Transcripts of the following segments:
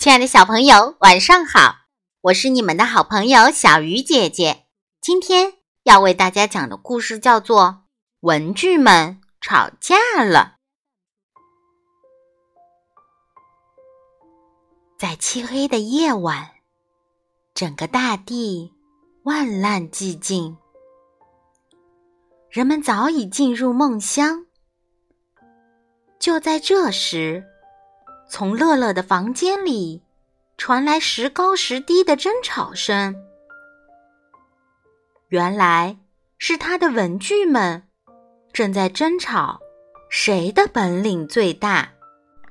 亲爱的小朋友，晚上好！我是你们的好朋友小鱼姐姐。今天要为大家讲的故事叫做《文具们吵架了》。在漆黑的夜晚，整个大地万籁寂静，人们早已进入梦乡。就在这时，从乐乐的房间里传来时高时低的争吵声。原来是他的文具们正在争吵，谁的本领最大？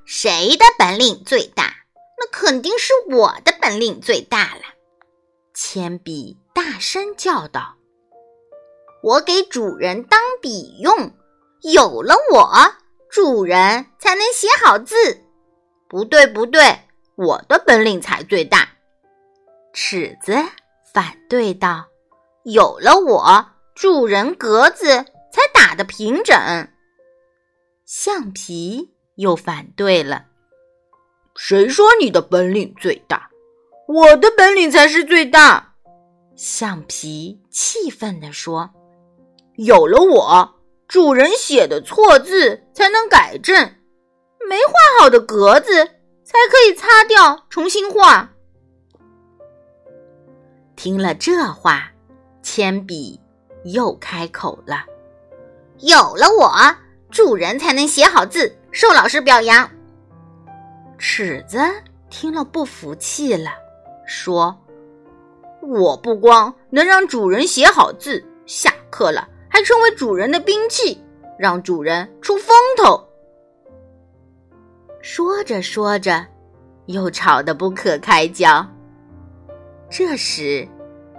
谁的本领最大？那肯定是我的本领最大了！铅笔大声叫道：“我给主人当笔用，有了我，主人才能写好字。”不对，不对，我的本领才最大。尺子反对道：“有了我，主人格子才打得平整。”橡皮又反对了：“谁说你的本领最大？我的本领才是最大。”橡皮气愤地说：“有了我，主人写的错字才能改正。”好的格子才可以擦掉，重新画。听了这话，铅笔又开口了：“有了我，主人才能写好字，受老师表扬。”尺子听了不服气了，说：“我不光能让主人写好字，下课了还成为主人的兵器，让主人出风头。”说着说着，又吵得不可开交。这时，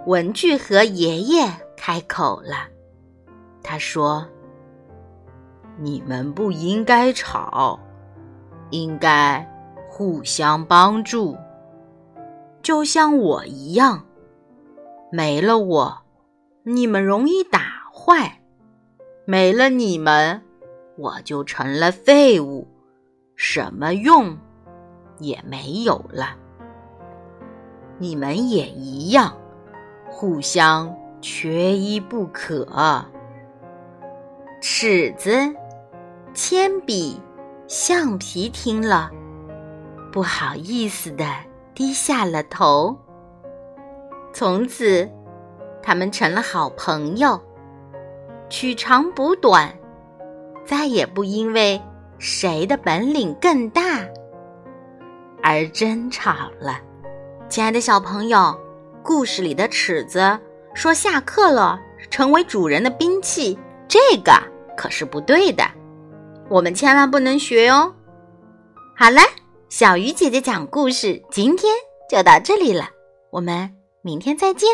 文具盒爷爷开口了，他说：“你们不应该吵，应该互相帮助，就像我一样。没了我，你们容易打坏；没了你们，我就成了废物。”什么用也没有了。你们也一样，互相缺一不可。尺子、铅笔、橡皮听了，不好意思的低下了头。从此，他们成了好朋友，取长补短，再也不因为。谁的本领更大？而争吵了，亲爱的小朋友，故事里的尺子说下课了，成为主人的兵器，这个可是不对的，我们千万不能学哦。好了，小鱼姐姐讲故事，今天就到这里了，我们明天再见。